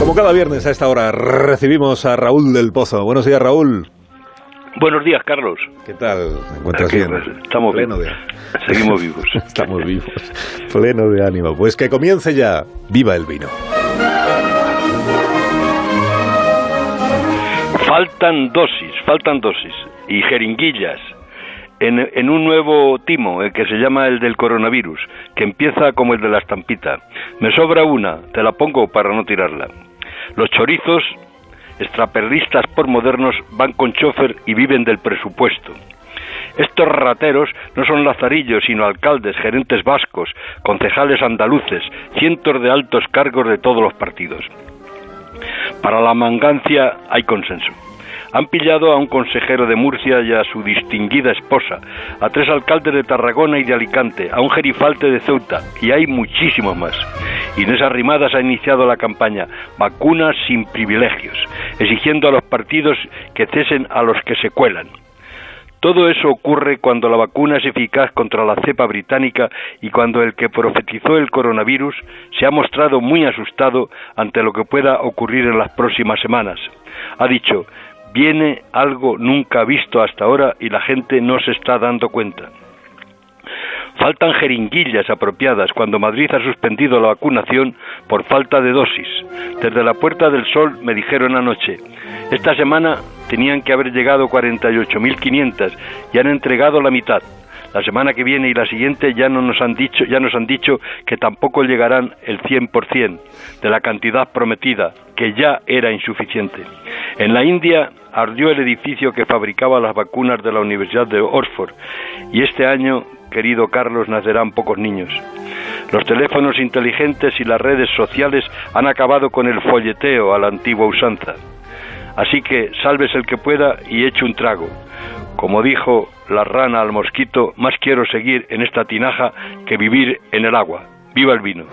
Como cada viernes a esta hora recibimos a Raúl del Pozo. Buenos días, Raúl. Buenos días, Carlos. ¿Qué tal? ¿Me encuentras bien? Estamos pleno vivos. De... Seguimos vivos. Estamos vivos. Pleno de ánimo. Pues que comience ya. ¡Viva el vino! Faltan dosis, faltan dosis y jeringuillas en, en, un nuevo timo el que se llama el del coronavirus, que empieza como el de la estampita. Me sobra una, te la pongo para no tirarla. Los chorizos extraperlistas por modernos van con chofer y viven del presupuesto. Estos rateros no son lazarillos, sino alcaldes, gerentes vascos, concejales andaluces, cientos de altos cargos de todos los partidos. Para la mangancia hay consenso. Han pillado a un consejero de Murcia y a su distinguida esposa, a tres alcaldes de Tarragona y de Alicante, a un gerifalte de Ceuta, y hay muchísimos más. Inés Arrimadas ha iniciado la campaña Vacunas sin privilegios, exigiendo a los partidos que cesen a los que se cuelan. Todo eso ocurre cuando la vacuna es eficaz contra la cepa británica y cuando el que profetizó el coronavirus se ha mostrado muy asustado ante lo que pueda ocurrir en las próximas semanas. Ha dicho, viene algo nunca visto hasta ahora y la gente no se está dando cuenta. Faltan jeringuillas apropiadas cuando Madrid ha suspendido la vacunación por falta de dosis. Desde la Puerta del Sol me dijeron anoche, esta semana tenían que haber llegado 48.500 y han entregado la mitad. La semana que viene y la siguiente ya no nos han dicho, ya nos han dicho que tampoco llegarán el 100% de la cantidad prometida, que ya era insuficiente. En la India ardió el edificio que fabricaba las vacunas de la Universidad de Oxford y este año, querido Carlos, nacerán pocos niños. Los teléfonos inteligentes y las redes sociales han acabado con el folleteo a la antigua usanza. Así que salves el que pueda y eche un trago. Como dijo la rana al mosquito, más quiero seguir en esta tinaja que vivir en el agua. ¡Viva el vino!